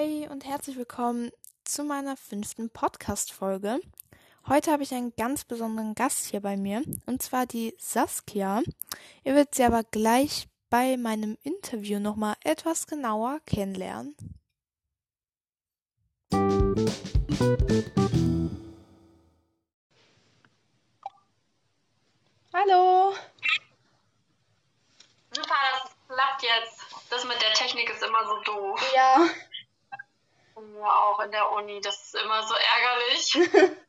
Hey und herzlich willkommen zu meiner fünften Podcast-Folge. Heute habe ich einen ganz besonderen Gast hier bei mir und zwar die Saskia. Ihr werdet sie aber gleich bei meinem Interview nochmal etwas genauer kennenlernen. Hallo. Super, das klappt jetzt. Das mit der Technik ist immer so doof. Ja. Ja, auch in der Uni, das ist immer so ärgerlich.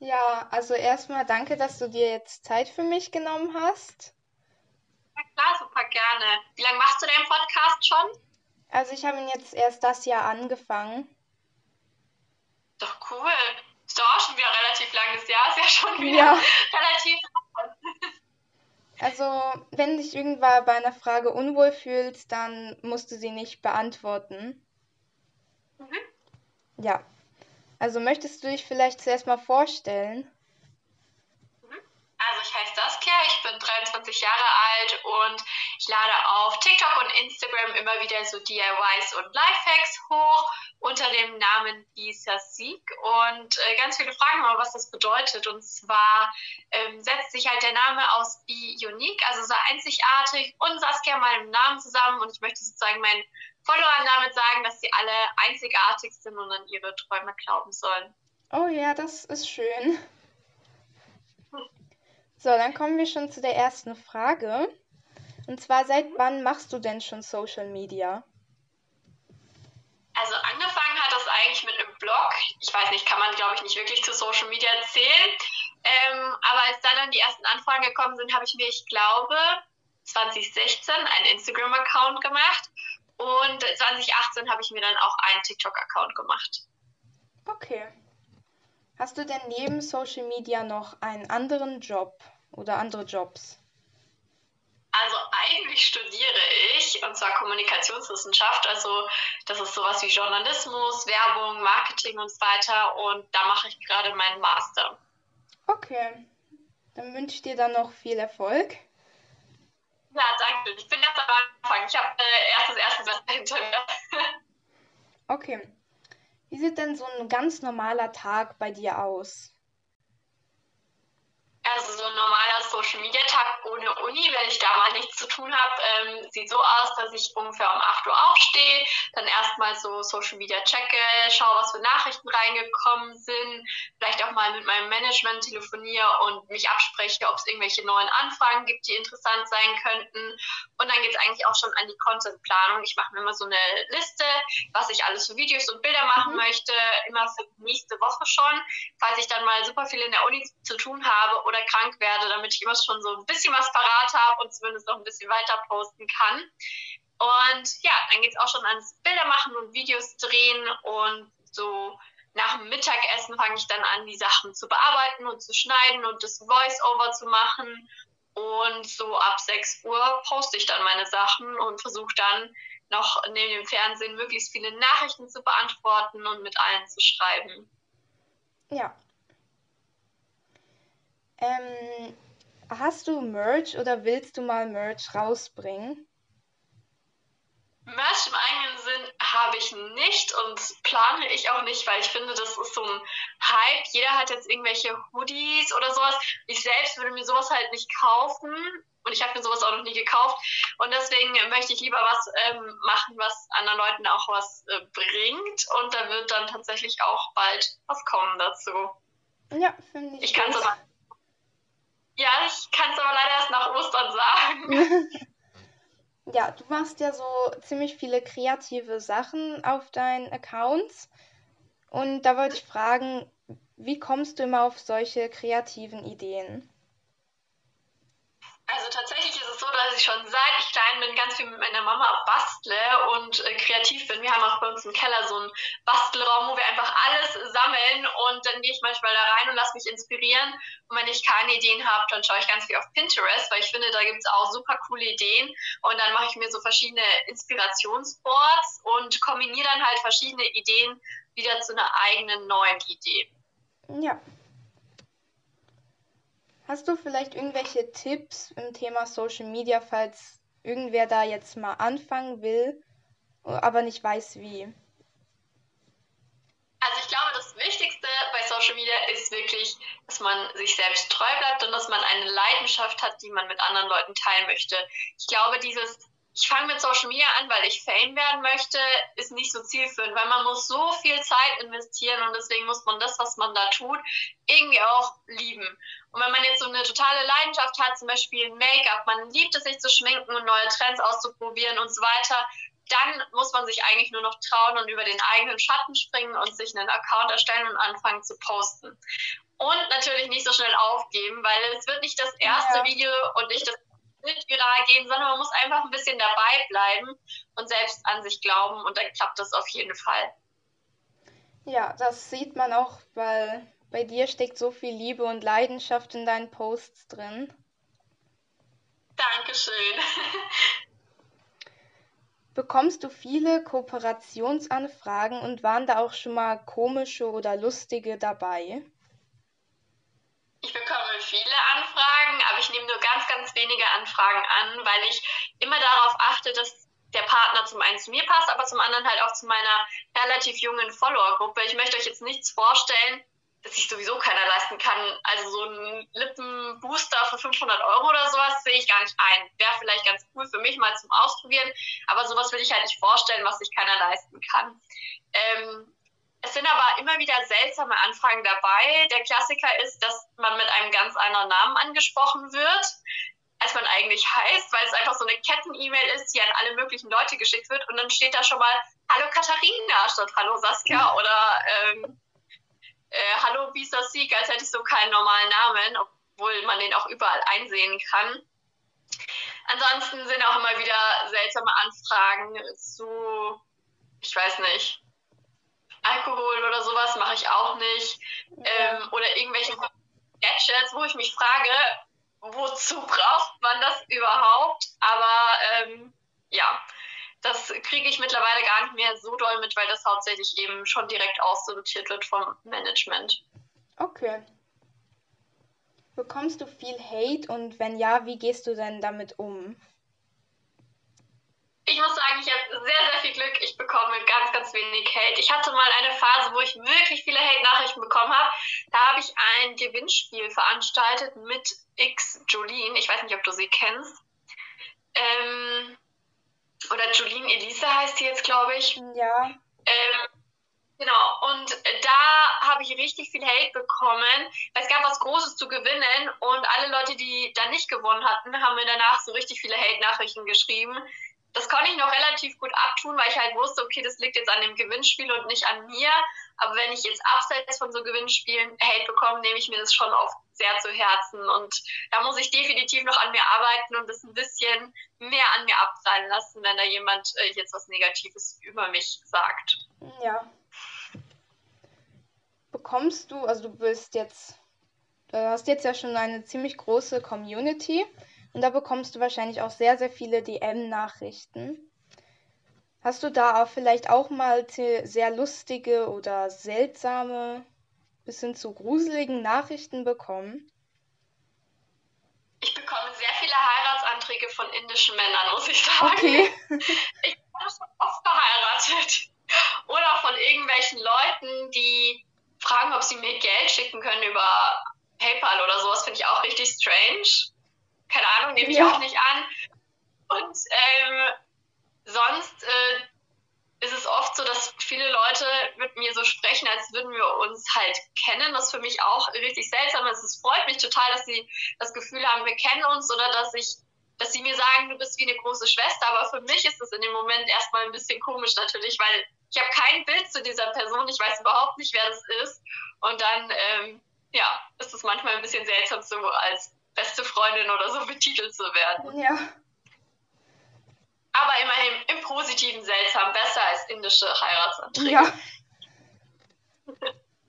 Ja, also erstmal danke, dass du dir jetzt Zeit für mich genommen hast. Ja klar, super gerne. Wie lange machst du deinen Podcast schon? Also ich habe ihn jetzt erst das Jahr angefangen. Doch cool. Ist doch auch schon wieder relativ langes Jahr, ist ja schon wieder Ja. relativ. Also, wenn dich irgendwann bei einer Frage unwohl fühlst, dann musst du sie nicht beantworten. Mhm. Ja. Also möchtest du dich vielleicht zuerst mal vorstellen? Also ich heiße Saskia, ich bin 23 Jahre alt und ich lade auf TikTok und Instagram immer wieder so DIYs und Lifehacks hoch unter dem Namen Lisa Sieg und äh, ganz viele fragen immer, was das bedeutet. Und zwar ähm, setzt sich halt der Name aus Be Unique, also so einzigartig und Saskia meinem Namen zusammen und ich möchte sozusagen meinen Followern damit sagen, dass sie alle einzigartig sind und an ihre Träume glauben sollen. Oh ja, das ist schön. So, dann kommen wir schon zu der ersten Frage. Und zwar, seit wann machst du denn schon Social Media? Also angefangen hat das eigentlich mit einem Blog. Ich weiß nicht, kann man glaube ich nicht wirklich zu Social Media zählen. Ähm, aber als da dann die ersten Anfragen gekommen sind, habe ich mir, ich glaube, 2016 einen Instagram-Account gemacht. Und 2018 habe ich mir dann auch einen TikTok-Account gemacht. Okay. Hast du denn neben Social Media noch einen anderen Job oder andere Jobs? Also eigentlich studiere ich, und zwar Kommunikationswissenschaft. Also das ist sowas wie Journalismus, Werbung, Marketing und so weiter. Und da mache ich gerade meinen Master. Okay. Dann wünsche ich dir dann noch viel Erfolg. Ja, danke. Ich bin jetzt am Anfang. Ich habe äh, erst das erste Semester hinter mir. Okay. Wie sieht denn so ein ganz normaler Tag bei dir aus? Also so ein normaler Social Media Tag ohne Uni, wenn ich da mal nichts zu tun habe, ähm, sieht so aus, dass ich ungefähr um 8 Uhr aufstehe, dann erstmal so Social Media checke, schaue, was für Nachrichten reingekommen sind, vielleicht auch mal mit meinem Management telefoniere und mich abspreche, ob es irgendwelche neuen Anfragen gibt, die interessant sein könnten. Und dann geht es eigentlich auch schon an die Contentplanung. Ich mache mir immer so eine Liste, was ich alles für Videos und Bilder machen Mhm. möchte, immer für die nächste Woche schon, falls ich dann mal super viel in der Uni zu tun habe oder krank werde, damit ich immer schon so ein bisschen was parat habe und zumindest noch ein bisschen weiter posten kann. Und ja, dann geht es auch schon ans Bilder machen und Videos drehen und so nach dem Mittagessen fange ich dann an, die Sachen zu bearbeiten und zu schneiden und das Voice-Over zu machen. Und so ab 6 Uhr poste ich dann meine Sachen und versuche dann noch neben dem Fernsehen möglichst viele Nachrichten zu beantworten und mit allen zu schreiben. Ja. Ähm, hast du Merch oder willst du mal Merch rausbringen? Merch im eigenen Sinn habe ich nicht und plane ich auch nicht, weil ich finde, das ist so ein Hype. Jeder hat jetzt irgendwelche Hoodies oder sowas. Ich selbst würde mir sowas halt nicht kaufen und ich habe mir sowas auch noch nie gekauft. Und deswegen möchte ich lieber was ähm, machen, was anderen Leuten auch was äh, bringt. Und da wird dann tatsächlich auch bald was kommen dazu. Ja, finde ich Ich kann es aber. Ja, ich kann es aber leider erst nach Ostern sagen. Ja, du machst ja so ziemlich viele kreative Sachen auf deinen Accounts. Und da wollte ich fragen, wie kommst du immer auf solche kreativen Ideen? Also tatsächlich ist es so, dass ich schon seit ich klein bin ganz viel mit meiner Mama bastle und äh, kreativ bin. Wir haben auch bei uns im Keller so einen Bastelraum, wo wir einfach alles sammeln und dann gehe ich manchmal da rein und lasse mich inspirieren. Und wenn ich keine Ideen habe, dann schaue ich ganz viel auf Pinterest, weil ich finde, da gibt es auch super coole Ideen. Und dann mache ich mir so verschiedene Inspirationsboards und kombiniere dann halt verschiedene Ideen wieder zu einer eigenen neuen Idee. Ja. Hast du vielleicht irgendwelche Tipps im Thema Social Media, falls irgendwer da jetzt mal anfangen will, aber nicht weiß wie? Also ich glaube, das Wichtigste bei Social Media ist wirklich, dass man sich selbst treu bleibt und dass man eine Leidenschaft hat, die man mit anderen Leuten teilen möchte. Ich glaube, dieses ich fange mit Social Media an, weil ich Fame werden möchte, ist nicht so zielführend, weil man muss so viel Zeit investieren und deswegen muss man das, was man da tut, irgendwie auch lieben. Und wenn man jetzt so eine totale Leidenschaft hat, zum Beispiel Make-up, man liebt es, sich zu schminken und neue Trends auszuprobieren und so weiter, dann muss man sich eigentlich nur noch trauen und über den eigenen Schatten springen und sich einen Account erstellen und anfangen zu posten. Und natürlich nicht so schnell aufgeben, weil es wird nicht das erste ja. Video und nicht das Bild viral gehen, sondern man muss einfach ein bisschen dabei bleiben und selbst an sich glauben und dann klappt das auf jeden Fall. Ja, das sieht man auch, weil bei dir steckt so viel Liebe und Leidenschaft in deinen Posts drin. Dankeschön. Bekommst du viele Kooperationsanfragen und waren da auch schon mal komische oder lustige dabei? Ich bekomme viele Anfragen, aber ich nehme nur ganz, ganz wenige Anfragen an, weil ich immer darauf achte, dass der Partner zum einen zu mir passt, aber zum anderen halt auch zu meiner relativ jungen Follower-Gruppe. Ich möchte euch jetzt nichts vorstellen, dass sich sowieso keiner leisten kann. Also so ein Lippenbooster für 500 Euro oder sowas sehe ich gar nicht ein. Wäre vielleicht ganz cool für mich mal zum Ausprobieren, aber sowas will ich halt nicht vorstellen, was sich keiner leisten kann. Ähm, es sind aber immer wieder seltsame Anfragen dabei. Der Klassiker ist, dass man mit einem ganz anderen Namen angesprochen wird, als man eigentlich heißt, weil es einfach so eine Ketten-E-Mail ist, die an alle möglichen Leute geschickt wird und dann steht da schon mal Hallo Katharina statt Hallo Saskia oder ähm, äh, Hallo Bisa Sieg, als hätte ich so keinen normalen Namen, obwohl man den auch überall einsehen kann. Ansonsten sind auch immer wieder seltsame Anfragen zu, ich weiß nicht, Alkohol oder sowas mache ich auch nicht. Ja. Ähm, oder irgendwelche Gadgets, wo ich mich frage, wozu braucht man das überhaupt? Aber ähm, ja, das kriege ich mittlerweile gar nicht mehr so doll mit, weil das hauptsächlich eben schon direkt aussortiert wird vom Management. Okay. Bekommst du viel Hate und wenn ja, wie gehst du denn damit um? Ich muss sagen, ich habe sehr, sehr viel Glück. Ich bekomme ganz, ganz wenig Hate. Ich hatte mal eine Phase, wo ich wirklich viele Hate-Nachrichten bekommen habe. Da habe ich ein Gewinnspiel veranstaltet mit X Jolene. Ich weiß nicht, ob du sie kennst. Ähm, oder Jolene Elise heißt sie jetzt, glaube ich. Ja. Ähm, genau, und da habe ich richtig viel Hate bekommen, weil es gab was Großes zu gewinnen und alle Leute, die da nicht gewonnen hatten, haben mir danach so richtig viele Hate-Nachrichten geschrieben. Das konnte ich noch relativ gut abtun, weil ich halt wusste, okay, das liegt jetzt an dem Gewinnspiel und nicht an mir. Aber wenn ich jetzt abseits von so Gewinnspielen Hate bekomme, nehme ich mir das schon oft sehr zu Herzen. Und da muss ich definitiv noch an mir arbeiten und das ein bisschen mehr an mir abprallen lassen, wenn da jemand äh, jetzt was Negatives über mich sagt. Ja. Bekommst du, also du bist jetzt, du hast jetzt ja schon eine ziemlich große Community und da bekommst du wahrscheinlich auch sehr, sehr viele DM-Nachrichten. Hast du da auch vielleicht auch mal sehr lustige oder seltsame, bis hin zu gruseligen Nachrichten bekommen? Ich bekomme sehr viele Heiratsanträge von indischen Männern, muss ich sagen. Okay. ich bin schon oft verheiratet. Oder von irgendwelchen Leuten, die fragen, ob sie mir Geld schicken können über PayPal oder sowas, finde ich auch richtig strange. Keine Ahnung, nehme ich ja. auch nicht an. Und ähm, sonst äh, ist es oft so, dass viele Leute mit mir so sprechen, als würden wir uns halt kennen, was für mich auch richtig seltsam ist. Es freut mich total, dass sie das Gefühl haben, wir kennen uns oder dass ich dass sie mir sagen, du bist wie eine große Schwester, aber für mich ist das in dem Moment erstmal ein bisschen komisch natürlich, weil ich habe kein Bild zu dieser Person, ich weiß überhaupt nicht, wer das ist. Und dann, ähm, ja, ist es manchmal ein bisschen seltsam, so als beste Freundin oder so betitelt zu werden. Ja aber immerhin im Positiven seltsam, besser als indische Heiratsanträge. Ja.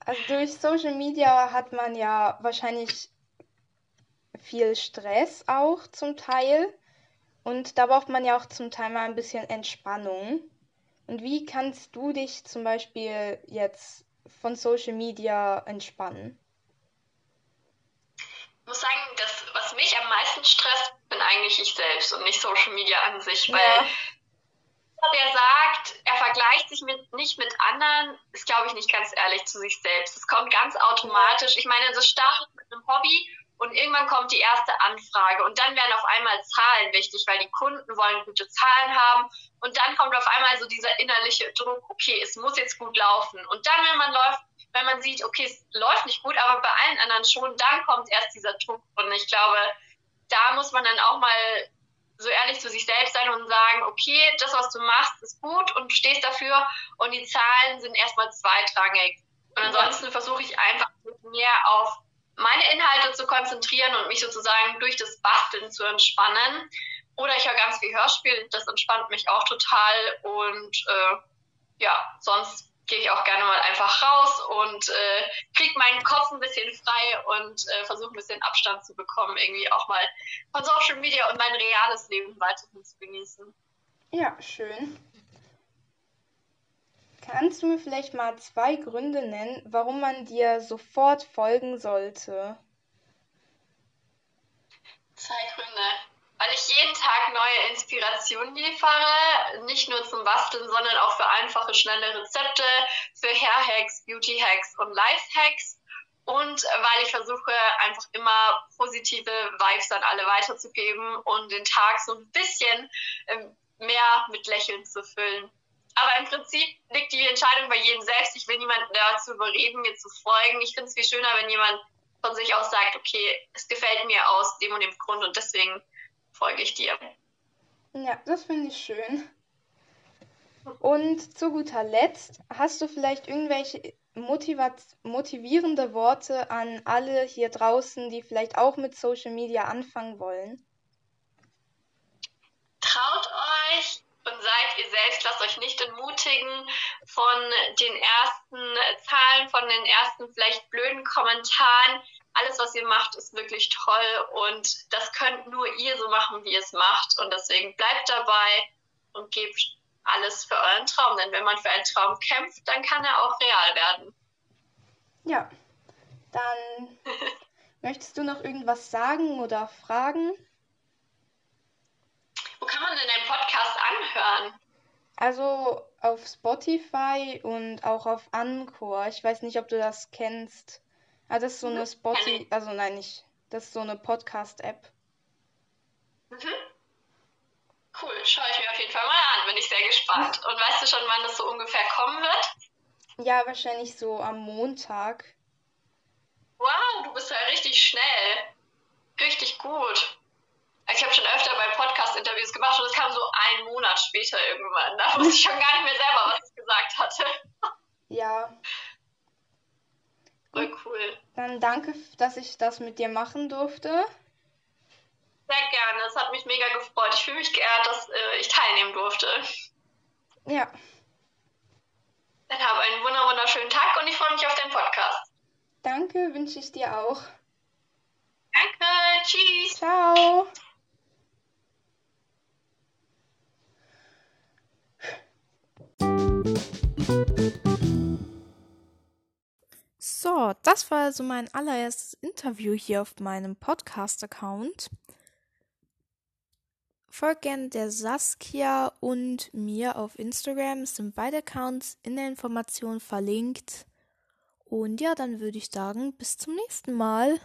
Also durch Social Media hat man ja wahrscheinlich viel Stress auch zum Teil. Und da braucht man ja auch zum Teil mal ein bisschen Entspannung. Und wie kannst du dich zum Beispiel jetzt von Social Media entspannen? Ich muss sagen, das, was mich am meisten stresst, bin eigentlich ich selbst und nicht Social Media an sich, weil der sagt, er vergleicht sich mit, nicht mit anderen, ist, glaube ich, nicht ganz ehrlich zu sich selbst. Es kommt ganz automatisch. Ich meine, das startet mit einem Hobby und irgendwann kommt die erste Anfrage und dann werden auf einmal Zahlen wichtig, weil die Kunden wollen gute Zahlen haben und dann kommt auf einmal so dieser innerliche Druck, okay, es muss jetzt gut laufen. Und dann, wenn man läuft, wenn man sieht, okay, es läuft nicht gut, aber bei allen anderen schon, dann kommt erst dieser Druck. Und ich glaube, da muss man dann auch mal so ehrlich zu sich selbst sein und sagen, okay, das, was du machst, ist gut und du stehst dafür und die Zahlen sind erstmal zweitrangig. Und ansonsten versuche ich einfach mehr auf meine Inhalte zu konzentrieren und mich sozusagen durch das Basteln zu entspannen. Oder ich höre ganz viel Hörspiel, das entspannt mich auch total. Und äh, ja, sonst gehe ich auch gerne mal einfach raus und äh, kriege meinen Kopf ein bisschen frei und äh, versuche ein bisschen Abstand zu bekommen, irgendwie auch mal von Social Media und mein reales Leben weiterhin zu genießen. Ja, schön. Kannst du mir vielleicht mal zwei Gründe nennen, warum man dir sofort folgen sollte? Zwei Gründe weil ich jeden Tag neue Inspirationen liefere, nicht nur zum Basteln, sondern auch für einfache, schnelle Rezepte, für Hair-Hacks, Beauty-Hacks und Life-Hacks. Und weil ich versuche, einfach immer positive Vibes an alle weiterzugeben und den Tag so ein bisschen ähm, mehr mit Lächeln zu füllen. Aber im Prinzip liegt die Entscheidung bei jedem selbst. Ich will niemanden dazu überreden, mir zu folgen. Ich finde es viel schöner, wenn jemand von sich aus sagt, okay, es gefällt mir aus dem und dem Grund und deswegen folge ich dir. Ja, das finde ich schön. Und zu guter Letzt, hast du vielleicht irgendwelche motivierende Worte an alle hier draußen, die vielleicht auch mit Social Media anfangen wollen? Traut euch und seid ihr selbst, lasst euch nicht entmutigen von den ersten Zahlen, von den ersten vielleicht blöden Kommentaren alles, was ihr macht, ist wirklich toll und das könnt nur ihr so machen, wie ihr es macht. Und deswegen bleibt dabei und gebt alles für euren Traum. Denn wenn man für einen Traum kämpft, dann kann er auch real werden. Ja, dann möchtest du noch irgendwas sagen oder fragen? Wo kann man denn deinen Podcast anhören? Also auf Spotify und auch auf Anchor. Ich weiß nicht, ob du das kennst. Ah, das ist so eine Spotify, also nein, nicht. Das ist so eine Podcast-App. Mhm. Cool, schaue ich mir auf jeden Fall mal an, bin ich sehr gespannt. Und weißt du schon, wann das so ungefähr kommen wird? Ja, wahrscheinlich so am Montag. Wow, du bist ja richtig schnell. Richtig gut. Ich habe schon öfter bei Podcast-Interviews gemacht und es kam so einen Monat später irgendwann. Da wusste ich schon gar nicht mehr selber, was ich gesagt hatte. Ja, Voll cool. Dann danke, dass ich das mit dir machen durfte. Sehr gerne. Es hat mich mega gefreut. Ich fühle mich geehrt, dass äh, ich teilnehmen durfte. Ja. Dann habe einen wunderschönen Tag und ich freue mich auf deinen Podcast. Danke, wünsche ich dir auch. Danke, tschüss. Ciao. Das war also mein allererstes Interview hier auf meinem Podcast-Account. Folgt gerne der Saskia und mir auf Instagram. Es sind beide Accounts in der Information verlinkt. Und ja, dann würde ich sagen, bis zum nächsten Mal.